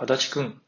足立くん、